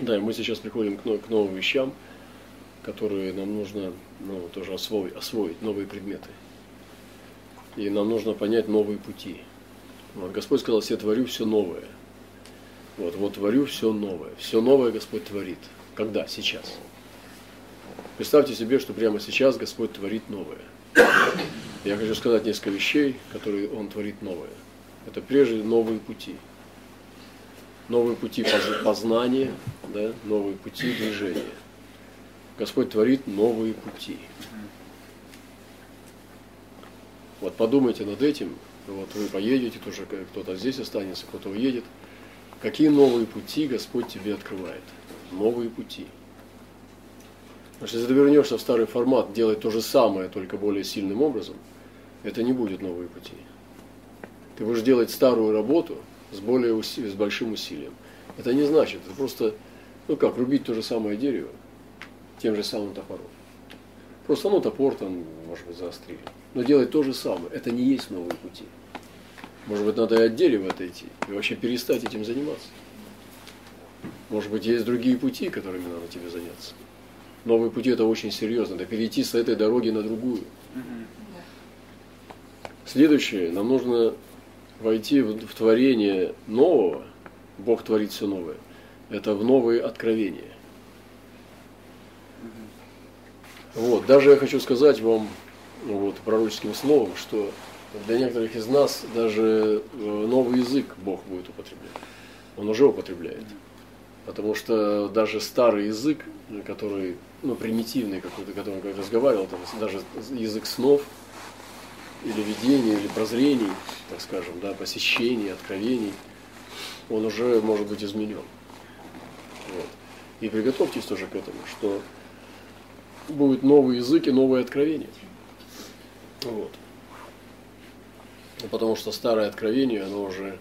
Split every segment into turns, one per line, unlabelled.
Да, и мы сейчас приходим к, к новым вещам, которые нам нужно ну, тоже освоить, освоить, новые предметы. И нам нужно понять новые пути. Вот, Господь сказал, я творю все новое. Вот, вот творю все новое. Все новое Господь творит. Когда? Сейчас. Представьте себе, что прямо сейчас Господь творит новое. Я хочу сказать несколько вещей, которые Он творит новое. Это прежде новые пути. Новые пути поз- познания, да, новые пути движения. Господь творит новые пути. Вот подумайте над этим. Вот вы поедете, тоже кто-то здесь останется, кто-то уедет. Какие новые пути Господь тебе открывает? Новые пути. Потому что если ты вернешься в старый формат, делать то же самое, только более сильным образом, это не будет новые пути. Ты будешь делать старую работу с более уси- с большим усилием. Это не значит, это просто, ну как, рубить то же самое дерево тем же самым топором. Просто ну топор там, может быть, заострили. Но делать то же самое, это не есть новые пути. Может быть, надо и от дерева отойти и вообще перестать этим заниматься. Может быть, есть другие пути, которыми надо тебе заняться. Новые пути это очень серьезно, это перейти с этой дороги на другую. Следующее, нам нужно войти в, творение нового, Бог творит все новое, это в новые откровения. Вот, даже я хочу сказать вам вот, пророческим словом, что для некоторых из нас даже э, новый язык Бог будет употреблять. Он уже употребляет. Потому что даже старый язык, который, ну, примитивный какой-то, которым я разговаривал, там, даже язык снов, или видений, или прозрений, так скажем, да, посещений, откровений, он уже может быть изменен. Вот. И приготовьтесь тоже к этому, что будет новый язык и новое откровение. Вот. Потому что старое откровение, оно уже,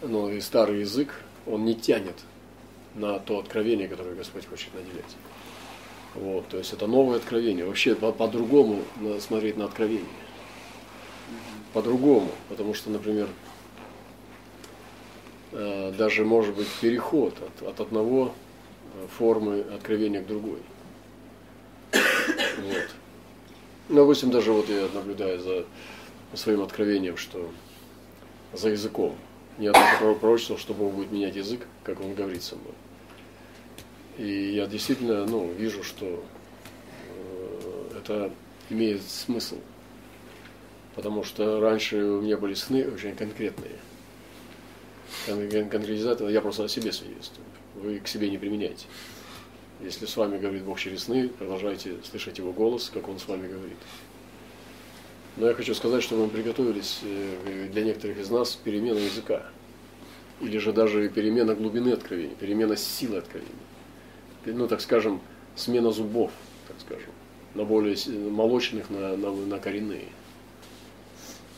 ну и старый язык, он не тянет на то откровение, которое Господь хочет наделять. Вот, то есть это новое откровение. Вообще по- по-другому смотреть на откровение. По-другому. Потому что, например, э, даже может быть переход от, от одного э, формы откровения к другой. Вот. Ну, допустим, даже вот я наблюдаю за своим откровением, что за языком. Я даже прор- пророчествовал, что Бог будет менять язык, как Он говорит со мной. И я действительно ну, вижу, что э, это имеет смысл. Потому что раньше у меня были сны очень конкретные. Кон- кон- Конкретизация, я просто о себе свидетельствую. Вы к себе не применяйте. Если с вами говорит Бог через сны, продолжайте слышать Его голос, как Он с вами говорит. Но я хочу сказать, что мы приготовились э, для некоторых из нас перемена языка. Или же даже перемена глубины откровения, перемена силы откровения. Ну, так скажем, смена зубов, так скажем, на более молочных, на, на, на коренные.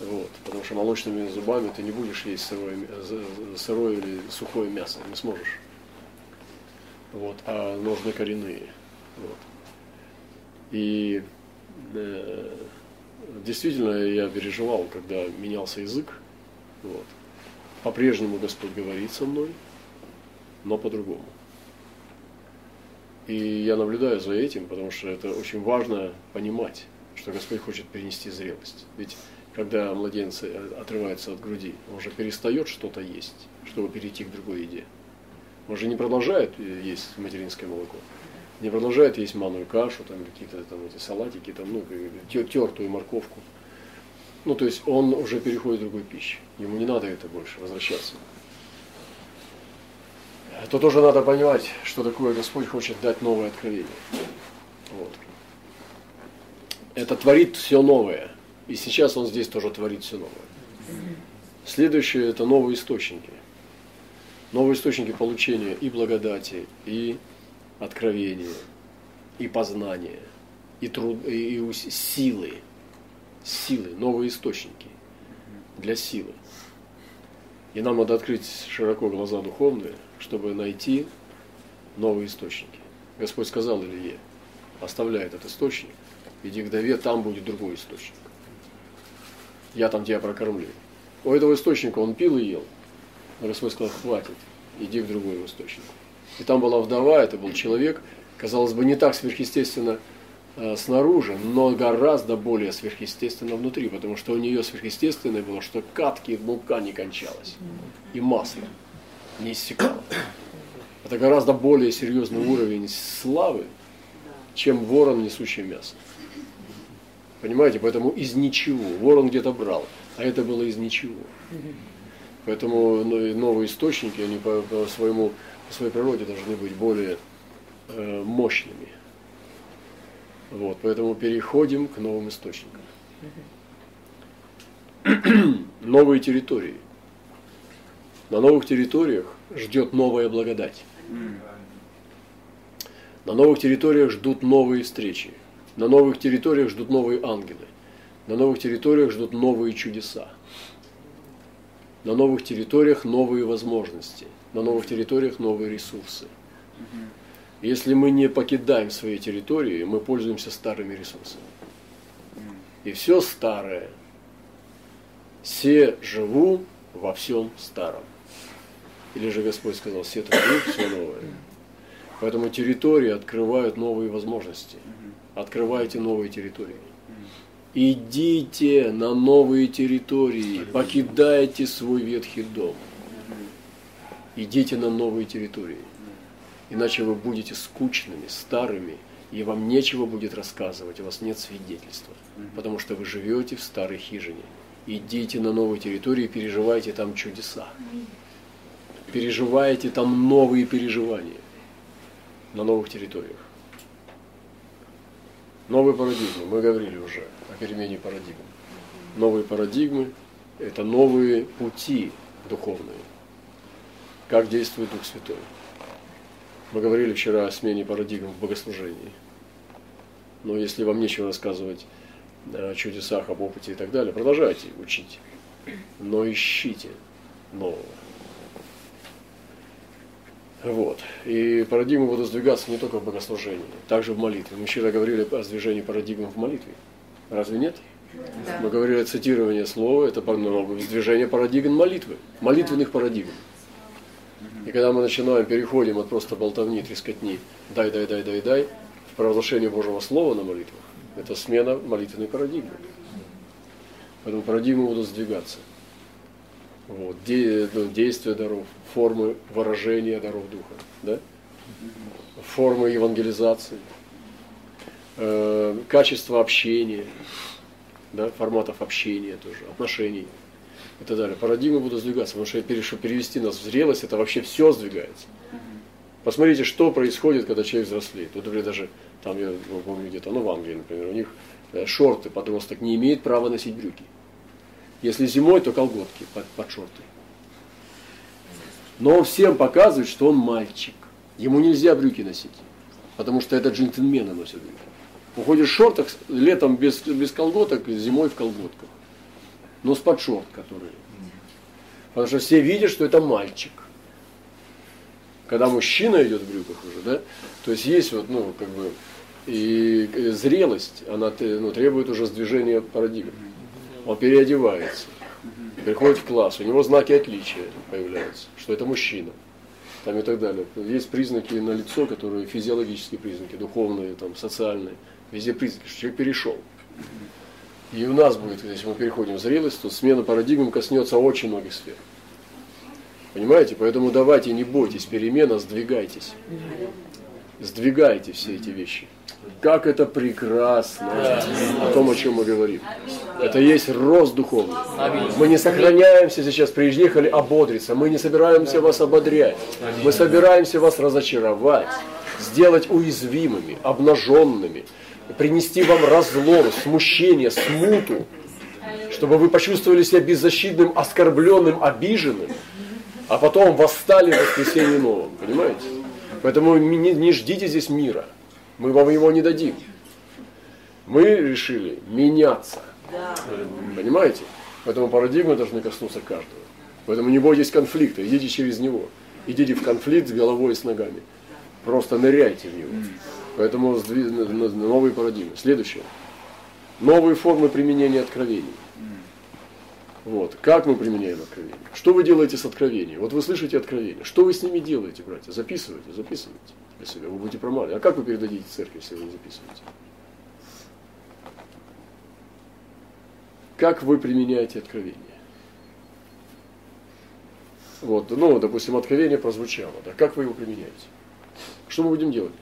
Вот, потому что молочными зубами ты не будешь есть сырое, сырое или сухое мясо, не сможешь. Вот, а нужны коренные. Вот. И э, действительно я переживал, когда менялся язык. Вот. По-прежнему Господь говорит со мной, но по-другому. И я наблюдаю за этим, потому что это очень важно понимать, что Господь хочет перенести зрелость. Ведь когда младенцы э, отрываются от груди, он же перестает что-то есть, чтобы перейти к другой еде. Он же не продолжает э, есть материнское молоко, не продолжает есть манную кашу, там какие-то там эти салатики, там, ну, тертую морковку. Ну, то есть он уже переходит к другой пище. Ему не надо это больше возвращаться. То тоже надо понимать, что такое Господь хочет дать новое откровение. Вот. Это творит все новое. И сейчас Он здесь тоже творит все новое. Следующее это новые источники. Новые источники получения и благодати, и откровения, и познания, и, труд, и силы. Силы, новые источники для силы. И нам надо открыть широко глаза духовные, чтобы найти новые источники. Господь сказал Илье, оставляй этот источник, иди к Даве, там будет другой источник. Я там тебя прокормлю. У этого источника он пил и ел. Господь сказал, хватит, иди к другому источнику. И там была вдова, это был человек, казалось бы, не так сверхъестественно э, снаружи, но гораздо более сверхъестественно внутри, потому что у нее сверхъестественное было, что катки мука не кончалась, и масло не иссякало. Это гораздо более серьезный уровень славы, чем ворон, несущий мясо. Понимаете, поэтому из ничего. Ворон где-то брал, а это было из ничего. Поэтому ну, новые источники, они по, по своему, по своей природе должны быть более э, мощными. Вот, поэтому переходим к новым источникам. Новые территории. На новых территориях ждет новая благодать. На новых территориях ждут новые встречи. На новых территориях ждут новые ангелы. На новых территориях ждут новые чудеса. На новых территориях новые возможности. На новых территориях новые ресурсы. Если мы не покидаем свои территории, мы пользуемся старыми ресурсами. И все старое. Все живу во всем старом. Или же Господь сказал, все творю все новое. Поэтому территории открывают новые возможности. Открывайте новые территории. Идите на новые территории, покидайте свой ветхий дом. Идите на новые территории. Иначе вы будете скучными, старыми, и вам нечего будет рассказывать, у вас нет свидетельства, потому что вы живете в старой хижине. Идите на новые территории, переживайте там чудеса. Переживайте там новые переживания на новых территориях. Новые парадигмы, мы говорили уже о перемене парадигм. Новые парадигмы – это новые пути духовные. Как действует Дух Святой. Мы говорили вчера о смене парадигм в богослужении. Но если вам нечего рассказывать о чудесах, об опыте и так далее, продолжайте учить. Но ищите нового. Вот. И парадигмы будут сдвигаться не только в богослужении, также в молитве. Мы вчера говорили о сдвижении парадигм в молитве. Разве нет? Да. Мы говорили о цитировании слова, это сдвижение парадигм молитвы, молитвенных да. парадигм. И когда мы начинаем, переходим от просто болтовни, трескотни, дай, дай, дай, дай, дай, в провозглашение Божьего Слова на молитвах, это смена молитвенной парадигмы. Поэтому парадигмы будут сдвигаться. Вот, де, ну, действия даров, формы выражения даров Духа, да? формы евангелизации, э, качество общения, да, форматов общения тоже, отношений и так далее. Парадигмы будут сдвигаться, потому что чтобы перевести нас в зрелость, это вообще все сдвигается. Посмотрите, что происходит, когда человек взрослеет. Вот, например, даже там, я помню где-то, ну, в Англии, например, у них э, шорты, подросток не имеет права носить брюки. Если зимой, то колготки под, под шорты. Но он всем показывает, что он мальчик. Ему нельзя брюки носить, потому что это джентльмены носят брюки. Уходишь в шортах, летом без, без колготок, зимой в колготках. Но с под шорт, которые. Потому что все видят, что это мальчик. Когда мужчина идет в брюках уже, да, то есть есть вот, ну, как бы, и зрелость, она ну, требует уже сдвижения парадигмы он переодевается, приходит в класс, у него знаки отличия появляются, что это мужчина, там и так далее. Есть признаки на лицо, которые физиологические признаки, духовные, там, социальные, везде признаки, что человек перешел. И у нас будет, если мы переходим в зрелость, то смена парадигм коснется очень многих сфер. Понимаете? Поэтому давайте не бойтесь перемена, сдвигайтесь. Сдвигайте все эти вещи. Как это прекрасно о том, о чем мы говорим. Это есть рост духовный. Мы не сохраняемся сейчас, приехали ободриться. Мы не собираемся вас ободрять. Мы собираемся вас разочаровать, сделать уязвимыми, обнаженными, принести вам разлом, смущение, смуту, чтобы вы почувствовали себя беззащитным, оскорбленным, обиженным, а потом восстали в воскресенье новом. Понимаете? Поэтому не, не ждите здесь мира. Мы вам его не дадим. Мы решили меняться. Понимаете? Поэтому парадигмы должны коснуться каждого. Поэтому не бойтесь конфликта, идите через него. Идите в конфликт с головой и с ногами. Просто ныряйте в него. Поэтому новые парадигмы. Следующее. Новые формы применения откровений. Вот. Как мы применяем откровение? Что вы делаете с откровением? Вот вы слышите откровение. Что вы с ними делаете, братья? Записывайте, записывайте для себя. Вы будете промали. А как вы передадите церкви, если вы не записываете? Как вы применяете откровение? Вот, ну, допустим, откровение прозвучало, да, как вы его применяете? Что мы будем делать?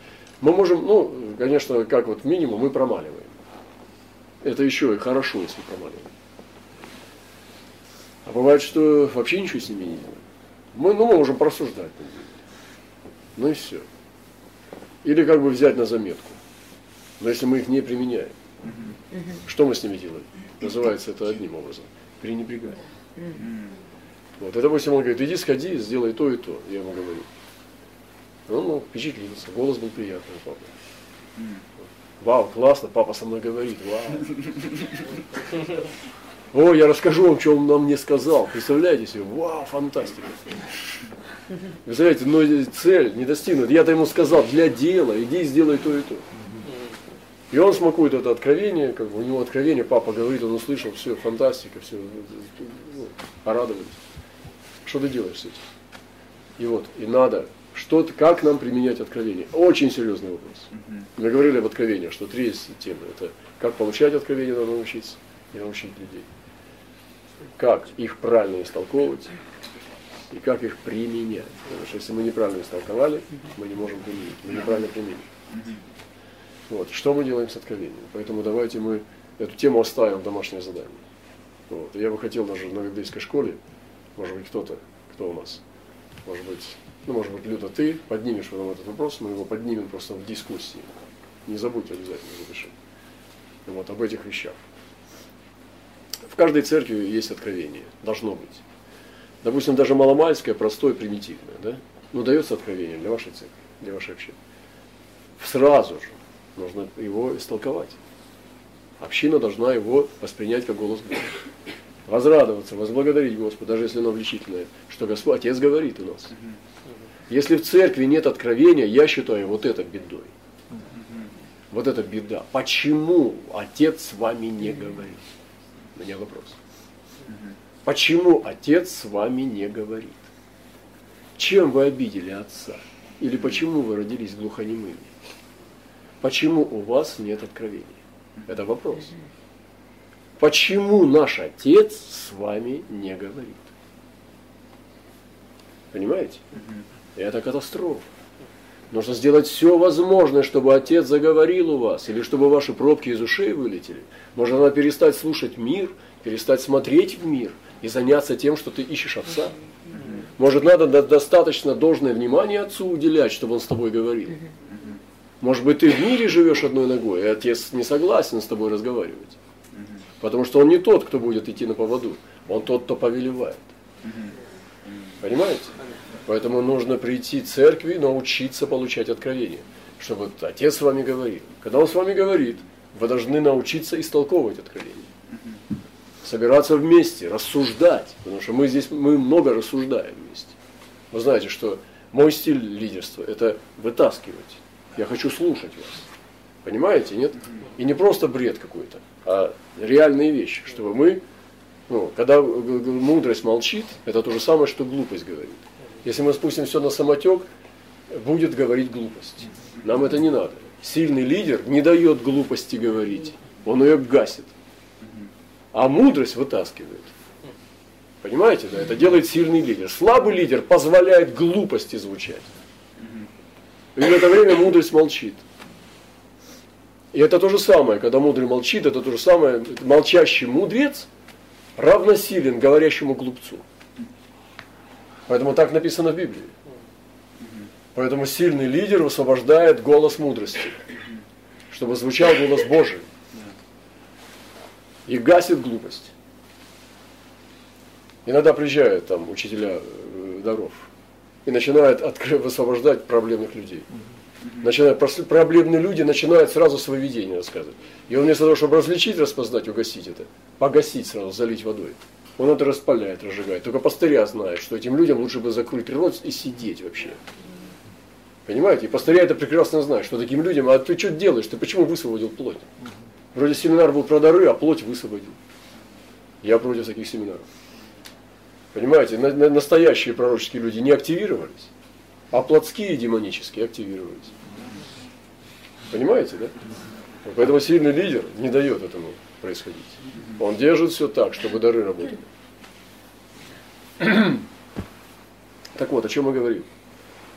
Мы можем, ну, конечно, как вот минимум мы промаливаем. Это еще и хорошо, если промаливаем. А бывает, что вообще ничего с ними не делаем. Мы, ну, мы можем просуждать. Ну и все. Или как бы взять на заметку. Но если мы их не применяем, что мы с ними делаем? Называется это одним образом. Пренебрегаем. Вот. И, допустим, он говорит, иди сходи, сделай то и то. Я ему говорю. Он ну, впечатлился, голос был приятный у папы. Вау, классно, папа со мной говорит, вау. О, я расскажу вам, что он нам не сказал. Представляете себе? Вау, фантастика. Представляете, но цель не достигнута. Я-то ему сказал, для дела, иди сделай то и то. И он смакует это откровение, как бы у него откровение, папа говорит, он услышал, все, фантастика, все, ну, порадовались. Что ты делаешь с этим? И вот, и надо, что как нам применять откровение? Очень серьезный вопрос. Мы говорили об откровении, что три темы. Это как получать откровение, надо научиться и научить людей как их правильно истолковывать и как их применять. Потому что если мы неправильно истолковали, мы не можем применить, мы неправильно применим. Вот. Что мы делаем с откровением? Поэтому давайте мы эту тему оставим в домашнее задание. Вот. Я бы хотел даже на библейской школе, может быть, кто-то, кто у нас, может быть, ну, может быть, Люда, ты поднимешь потом этот вопрос, мы его поднимем просто в дискуссии. Не забудь обязательно запиши. Вот об этих вещах. В каждой церкви есть откровение, должно быть. Допустим, даже маломальское, простое, примитивное, да? Ну, дается откровение для вашей церкви, для вашей общины. Сразу же нужно его истолковать. Община должна его воспринять как голос Бога. Возрадоваться, возблагодарить Господа, даже если оно влечительное, что Господь, Отец говорит у нас. Если в церкви нет откровения, я считаю вот это бедой. Вот это беда. Почему Отец с вами не говорит? У меня вопрос. Почему отец с вами не говорит? Чем вы обидели отца? Или почему вы родились глухонемыми? Почему у вас нет откровения? Это вопрос. Почему наш отец с вами не говорит? Понимаете? Это катастрофа. Нужно сделать все возможное, чтобы отец заговорил у вас, или чтобы ваши пробки из ушей вылетели. Можно надо перестать слушать мир, перестать смотреть в мир и заняться тем, что ты ищешь отца. Может, надо достаточно должное внимание отцу уделять, чтобы он с тобой говорил. Может быть, ты в мире живешь одной ногой, и отец не согласен с тобой разговаривать. Потому что он не тот, кто будет идти на поводу, он тот, кто повелевает. Понимаете? Поэтому нужно прийти в церкви, научиться получать откровение. Чтобы Отец с вами говорит. Когда Он с вами говорит, вы должны научиться истолковывать откровение. Собираться вместе, рассуждать. Потому что мы здесь мы много рассуждаем вместе. Вы знаете, что мой стиль лидерства – это вытаскивать. Я хочу слушать вас. Понимаете, нет? И не просто бред какой-то, а реальные вещи, чтобы мы, ну, когда мудрость молчит, это то же самое, что глупость говорит. Если мы спустим все на самотек, будет говорить глупость. Нам это не надо. Сильный лидер не дает глупости говорить, он ее гасит. А мудрость вытаскивает. Понимаете, да? Это делает сильный лидер. Слабый лидер позволяет глупости звучать. И в это время мудрость молчит. И это то же самое, когда мудрый молчит, это то же самое, молчащий мудрец равносилен говорящему глупцу. Поэтому так написано в Библии. Поэтому сильный лидер высвобождает голос мудрости, чтобы звучал голос Божий. И гасит глупость. Иногда приезжают там учителя э, даров и начинают высвобождать проблемных людей. Начинают, проблемные люди начинают сразу свои видения рассказывать. И он вместо того, чтобы различить, распознать, угасить это, погасить сразу, залить водой. Он это распаляет, разжигает. Только пастыря знает, что этим людям лучше бы закрыть рот и сидеть вообще. Понимаете? И пастыря это прекрасно знает, что таким людям, а ты что делаешь? Ты почему высвободил плоть? Вроде семинар был про дары, а плоть высвободил. Я против таких семинаров. Понимаете, на, на, настоящие пророческие люди не активировались, а плотские демонические активировались. Понимаете, да? Поэтому сильный лидер не дает этому происходить. Он держит все так, чтобы дары работали. Так вот, о чем мы говорим?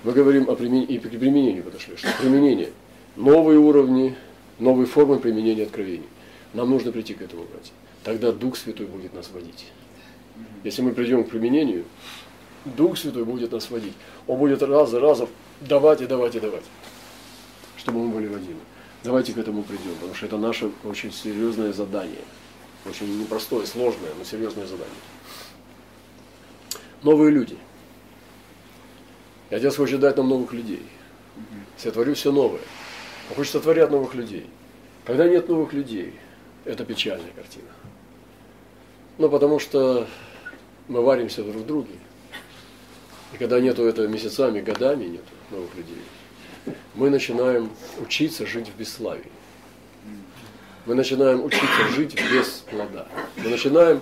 Мы говорим о применении, и при применении подошли, что применение, новые уровни, новые формы применения откровений. Нам нужно прийти к этому, братья. Тогда Дух Святой будет нас водить. Если мы придем к применению, Дух Святой будет нас водить. Он будет раз за разом давать и давать и давать, чтобы мы были водимы. Давайте к этому придем, потому что это наше очень серьезное задание. Очень непростое, сложное, но серьезное задание. Новые люди. И Отец хочет дать нам новых людей. Сотворю все новое. Он хочет сотворять новых людей. Когда нет новых людей, это печальная картина. Ну, потому что мы варимся друг в друге. И когда нету этого месяцами, годами нету новых людей, мы начинаем учиться жить в бесславии. Мы начинаем учиться жить без плода. Мы начинаем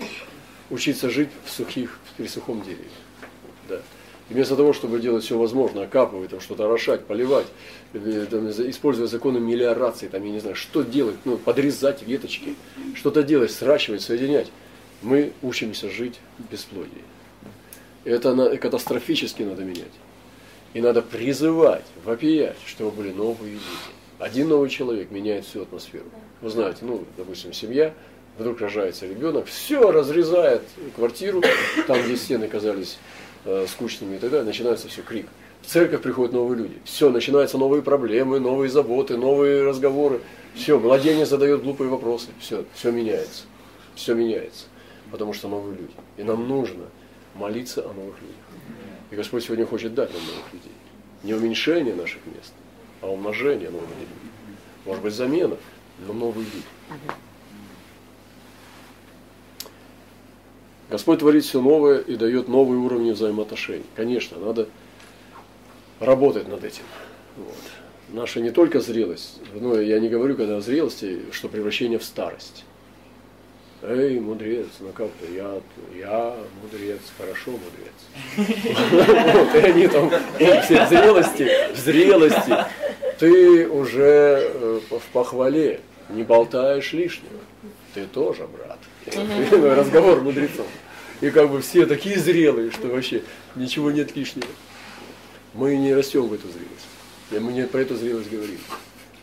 учиться жить в сухих, при сухом дереве. Да. И вместо того, чтобы делать все возможное, окапывать, там, что-то орошать, поливать, там, используя законы мелиорации, там, я не знаю, что делать, ну, подрезать веточки, что-то делать, сращивать, соединять, мы учимся жить в бесплодии. Это катастрофически надо менять. И надо призывать, вопиять, чтобы были новые люди. Один новый человек меняет всю атмосферу. Вы знаете, ну, допустим, семья, вдруг рожается ребенок, все разрезает квартиру, там, где стены казались э, скучными и так далее, начинается все крик. В церковь приходят новые люди. Все, начинаются новые проблемы, новые заботы, новые разговоры. Все, младенец задает глупые вопросы. Все, все меняется. Все меняется. Потому что новые люди. И нам нужно молиться о новых людях. И Господь сегодня хочет дать нам новых людей. Не уменьшение наших мест, а умножение людей. Может быть, замена, но новые люди. Господь творит все новое и дает новые уровни взаимоотношений. Конечно, надо работать над этим. Вот. Наша не только зрелость, но я не говорю, когда о зрелости, что превращение в старость. Эй, мудрец, ну как я, я мудрец, хорошо мудрец. И они там все в зрелости, в зрелости. Ты уже э, в похвале, не болтаешь лишнего. Ты тоже, брат. Разговор мудрецов. И как бы все такие зрелые, что вообще ничего нет лишнего. Мы не растем в эту зрелость. Мы не про эту зрелость говорим.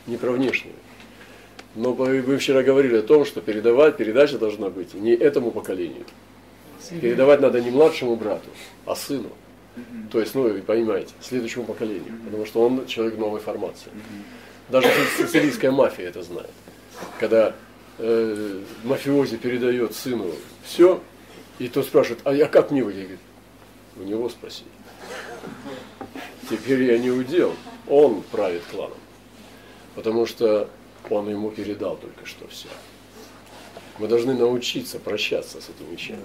Не про внешнюю. Но вы вчера говорили о том, что передавать, передача должна быть не этому поколению. Передавать надо не младшему брату, а сыну. То есть, ну, вы понимаете, следующему поколению. Потому что он человек новой формации. Даже сицилийская мафия это знает. Когда э, мафиози передает сыну все, и тот спрашивает, а я как мне выйти? У него спроси. Теперь я не удел, он правит кланом. Потому что он ему передал только что все. Мы должны научиться прощаться с этими вещами.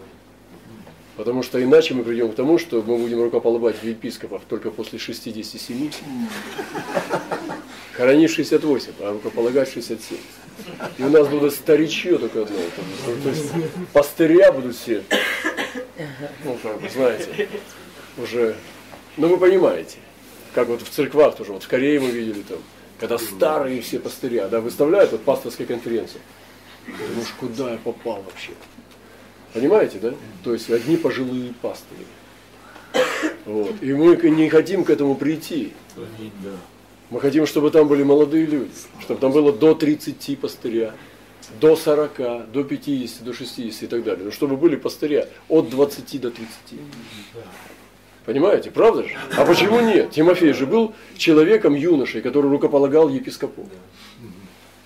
Потому что иначе мы придем к тому, что мы будем рукополагать в епископов только после 67, хоронить 68, а рукополагать 67. И у нас будут старичье только одно. То есть пастыря будут все, ну, как вы знаете, уже, ну вы понимаете, как вот в церквах тоже, вот в Корее мы видели там, когда старые все пастыря, да, выставляют вот пасторская конференция. Думаешь, куда я попал вообще? Понимаете, да? То есть одни пожилые пастыри. Вот. И мы не хотим к этому прийти. Мы хотим, чтобы там были молодые люди, чтобы там было до 30 пастыря, до 40, до 50, до 60 и так далее. Но чтобы были пастыря от 20 до 30. Понимаете, правда же? А почему нет? Тимофей же был человеком юношей, который рукополагал епископу.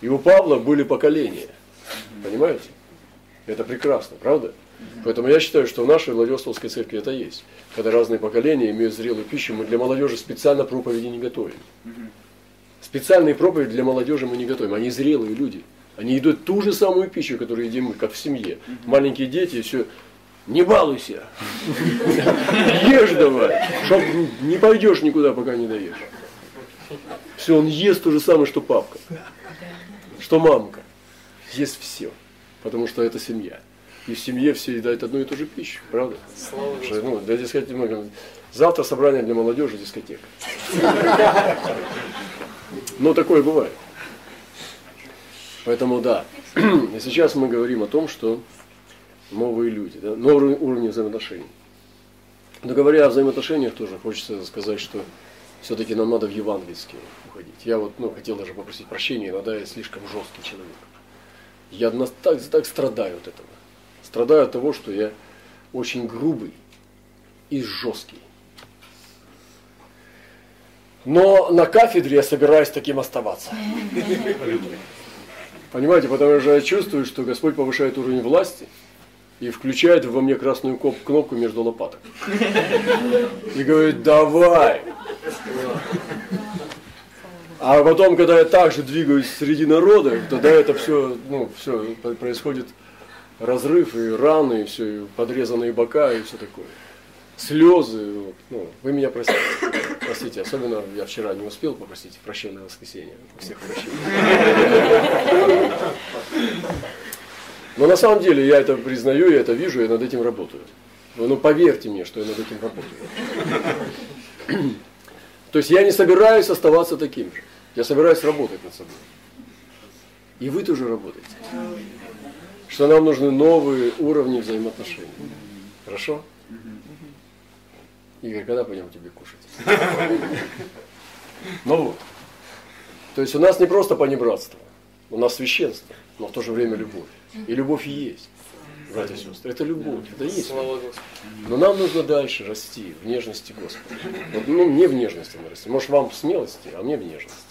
И у Павла были поколения. Понимаете? Это прекрасно, правда? Поэтому я считаю, что в нашей Владивостокской церкви это есть. Когда разные поколения имеют зрелую пищу, мы для молодежи специально проповеди не готовим. Специальные проповеди для молодежи мы не готовим. Они зрелые люди. Они идут ту же самую пищу, которую едим мы, как в семье. Маленькие дети все не балуйся. Ешь давай. Чтоб не пойдешь никуда, пока не доешь. Все, он ест то же самое, что папка. Что мамка. Ест все. Потому что это семья. и в семье все едают одну и ту же пищу, правда? Что, ну, для дискотеки, мы, завтра собрание для молодежи дискотека. Но такое бывает. Поэтому да. И сейчас мы говорим о том, что новые люди, да, новый уровень взаимоотношений. Но говоря о взаимоотношениях тоже, хочется сказать, что все-таки нам надо в евангельские уходить. Я вот ну, хотел даже попросить прощения, иногда я слишком жесткий человек. Я так, так страдаю от этого. Страдаю от того, что я очень грубый и жесткий. Но на кафедре я собираюсь таким оставаться. Понимаете, потому что я чувствую, что Господь повышает уровень власти и включает во мне красную кнопку между лопаток. И говорит, давай. А потом, когда я также двигаюсь среди народа, тогда это все, ну, все происходит разрыв и раны, и все, и подрезанные бока, и все такое. Слезы, вот, ну, вы меня простите, простите, особенно я вчера не успел попросить прощения на воскресенье, всех прощения. Но на самом деле я это признаю, я это вижу, я над этим работаю. Ну поверьте мне, что я над этим работаю. То есть я не собираюсь оставаться таким же. Я собираюсь работать над собой. И вы тоже работаете. Что нам нужны новые уровни взаимоотношений. Хорошо? Игорь, когда пойдем тебе кушать? Ну вот. То есть у нас не просто понебратство, у нас священство, но в то же время любовь. И любовь есть, братья и сестры. Это любовь, это есть. Но нам нужно дальше расти в нежности Господа. Вот, ну, не в нежности мы растем. Может, вам в смелости, а мне в нежности.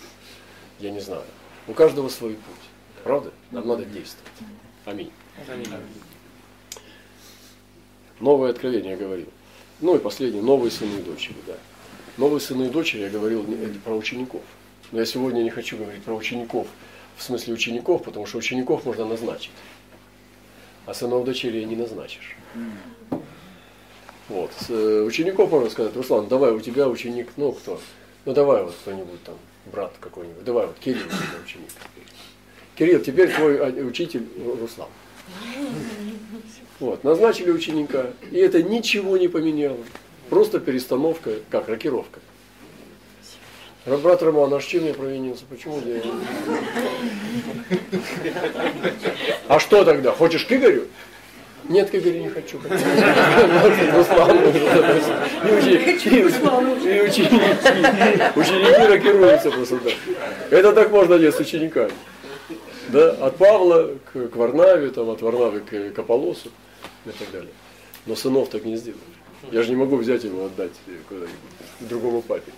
Я не знаю. У каждого свой путь. Правда? Нам надо действовать. Аминь. Новое откровение я говорил. Ну и последнее, новые сыны и дочери, да. Новые сыны и дочери я говорил про учеников. Но я сегодня не хочу говорить про учеников в смысле учеников, потому что учеников можно назначить, а сынов дочерей не назначишь. Вот. Э, учеников можно сказать, Руслан, давай, у тебя ученик, ну кто? Ну давай вот кто-нибудь там, брат какой-нибудь, давай вот Кирилл ученик. Кирилл, теперь твой а, учитель Руслан. Вот, назначили ученика, и это ничего не поменяло. Просто перестановка, как рокировка. Брат Роман, а с чем я провинился? Почему я... А что тогда? Хочешь к Игорю? Нет, к Игорю не хочу. Ученики рокируются просто так. Это так можно делать с учениками. Да? От Павла к, к Варнаве, там, от Варнавы к, к и так далее. Но сынов так не сделали. Я же не могу взять его отдать другому папе.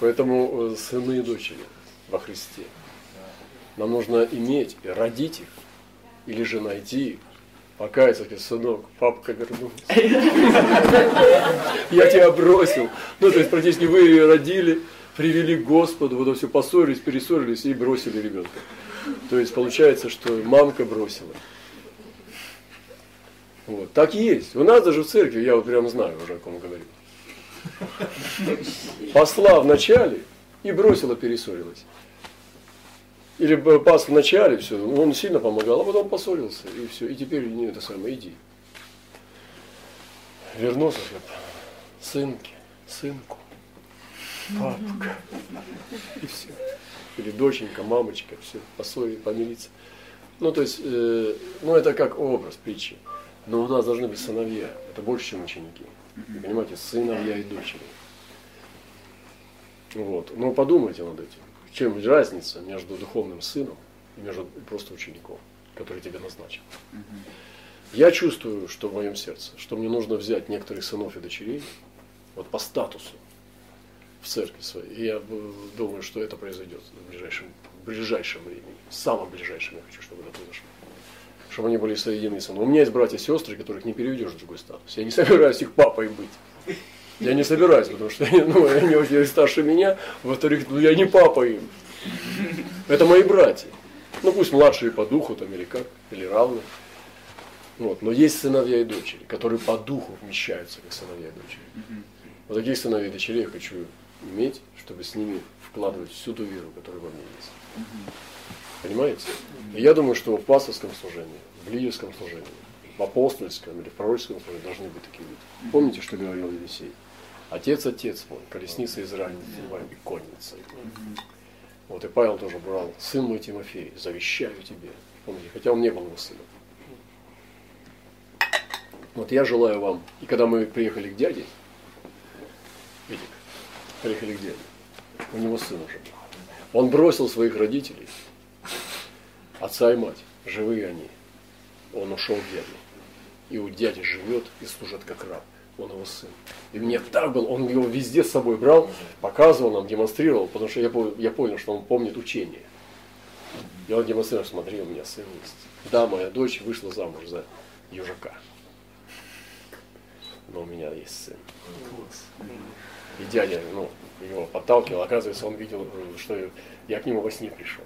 Поэтому э, сыны и дочери во Христе. Нам нужно иметь и родить их, или же найти их, сказать, сынок, папка вернулся. Я тебя бросил. Ну, то есть, практически вы ее родили, привели к Господу, вот все поссорились, перессорились и бросили ребенка. То есть, получается, что мамка бросила. Вот. Так есть. У нас даже в церкви, я вот прям знаю уже, о ком говорю. Посла в начале и бросила, перессорилась. Или пас в начале, все, он сильно помогал, а потом поссорился, и все, и теперь не это самое, иди. Вернулся, как сынки, сынку, папка, и все. Или доченька, мамочка, все, поссорить, помириться. Ну, то есть, э, ну, это как образ притчи. Но у нас должны быть сыновья, это больше, чем ученики. Понимаете, сыновья и дочери. Вот. Но подумайте над этим. Чем разница между духовным сыном и между просто учеником, который тебе назначил. Я чувствую, что в моем сердце, что мне нужно взять некоторых сынов и дочерей, вот по статусу, в церкви своей. И я думаю, что это произойдет в ближайшем, в ближайшем времени. В самом ближайшем я хочу, чтобы это произошло чтобы они были соединены со мной. У меня есть братья и сестры, которых не переведешь в другой статус. Я не собираюсь их папой быть. Я не собираюсь, потому что ну, они очень старше меня, во-вторых, ну, я не папа им. Это мои братья. Ну пусть младшие по духу там или как, или равны. Вот. Но есть сыновья и дочери, которые по духу вмещаются, как сыновья и дочери. Вот таких сыновей и дочерей я хочу иметь, чтобы с ними вкладывать всю ту веру, которая во мне есть. Понимаете? И я думаю, что в пасторском служении, в лидерском служении, в апостольском или в пророческом служении должны быть такие люди. Помните, что говорил Елисей? Отец, отец мой, колесница Израиля, и конница. Вот и Павел тоже брал, сын мой Тимофей, завещаю тебе. Помните, хотя он не был его сыном. Вот я желаю вам, и когда мы приехали к дяде, видите, приехали к дяде, у него сын уже был. Он бросил своих родителей, отца и мать, живые они. Он ушел к дяде. И у дяди живет и служит как раб. Он его сын. И мне так был, он его везде с собой брал, показывал нам, демонстрировал, потому что я, я понял, что он помнит учение. И он демонстрировал, смотри, у меня сын есть. Да, моя дочь вышла замуж за южака. Но у меня есть сын. И дядя, ну, его подталкивал, оказывается, он видел, что я к нему во сне пришел.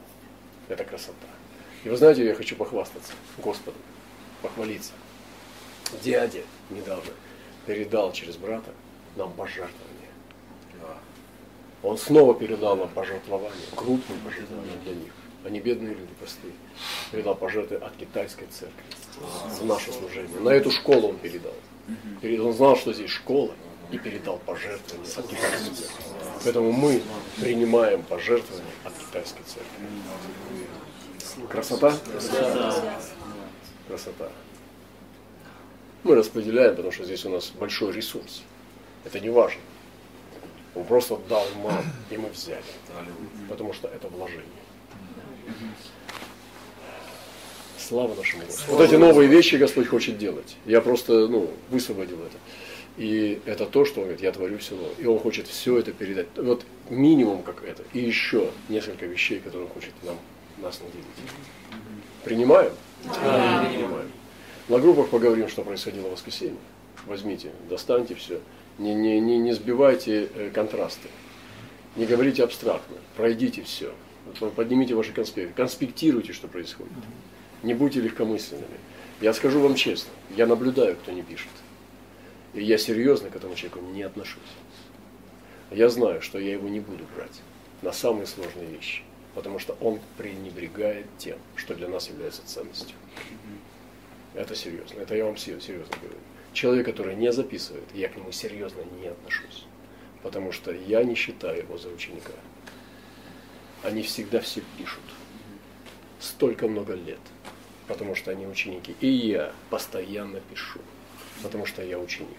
Это красота. И вы знаете, я хочу похвастаться Господу, похвалиться. Дядя недавно передал через брата нам пожертвование. Он снова передал нам пожертвование, крупные пожертвования для них. Они бедные люди, простые. Передал пожертвование от китайской церкви за наше служение. На эту школу он передал. Он знал, что здесь школа, и передал пожертвование от китайской церкви. Поэтому мы принимаем пожертвования от китайской церкви. Красота? Красота. Красота. Мы распределяем, потому что здесь у нас большой ресурс. Это не важно. Он просто дал нам, и мы взяли. Потому что это вложение. Слава нашему Господу. Вот эти новые вещи Господь хочет делать. Я просто ну, высвободил это. И это то, что он говорит, я творю все новое. И он хочет все это передать. Вот минимум как это. И еще несколько вещей, которые он хочет нам, нас наделить. Принимаем? Да. Принимаем. На группах поговорим, что происходило в воскресенье. Возьмите, достаньте все. Не, не, не, не сбивайте э, контрасты. Не говорите абстрактно. Пройдите все. Поднимите ваши конспекты. Конспектируйте, что происходит. Не будьте легкомысленными. Я скажу вам честно, я наблюдаю, кто не пишет. И я серьезно к этому человеку не отношусь. Я знаю, что я его не буду брать на самые сложные вещи, потому что он пренебрегает тем, что для нас является ценностью. Это серьезно. Это я вам серьезно говорю. Человек, который не записывает, я к нему серьезно не отношусь. Потому что я не считаю его за ученика. Они всегда все пишут. Столько много лет. Потому что они ученики. И я постоянно пишу. Потому что я ученик.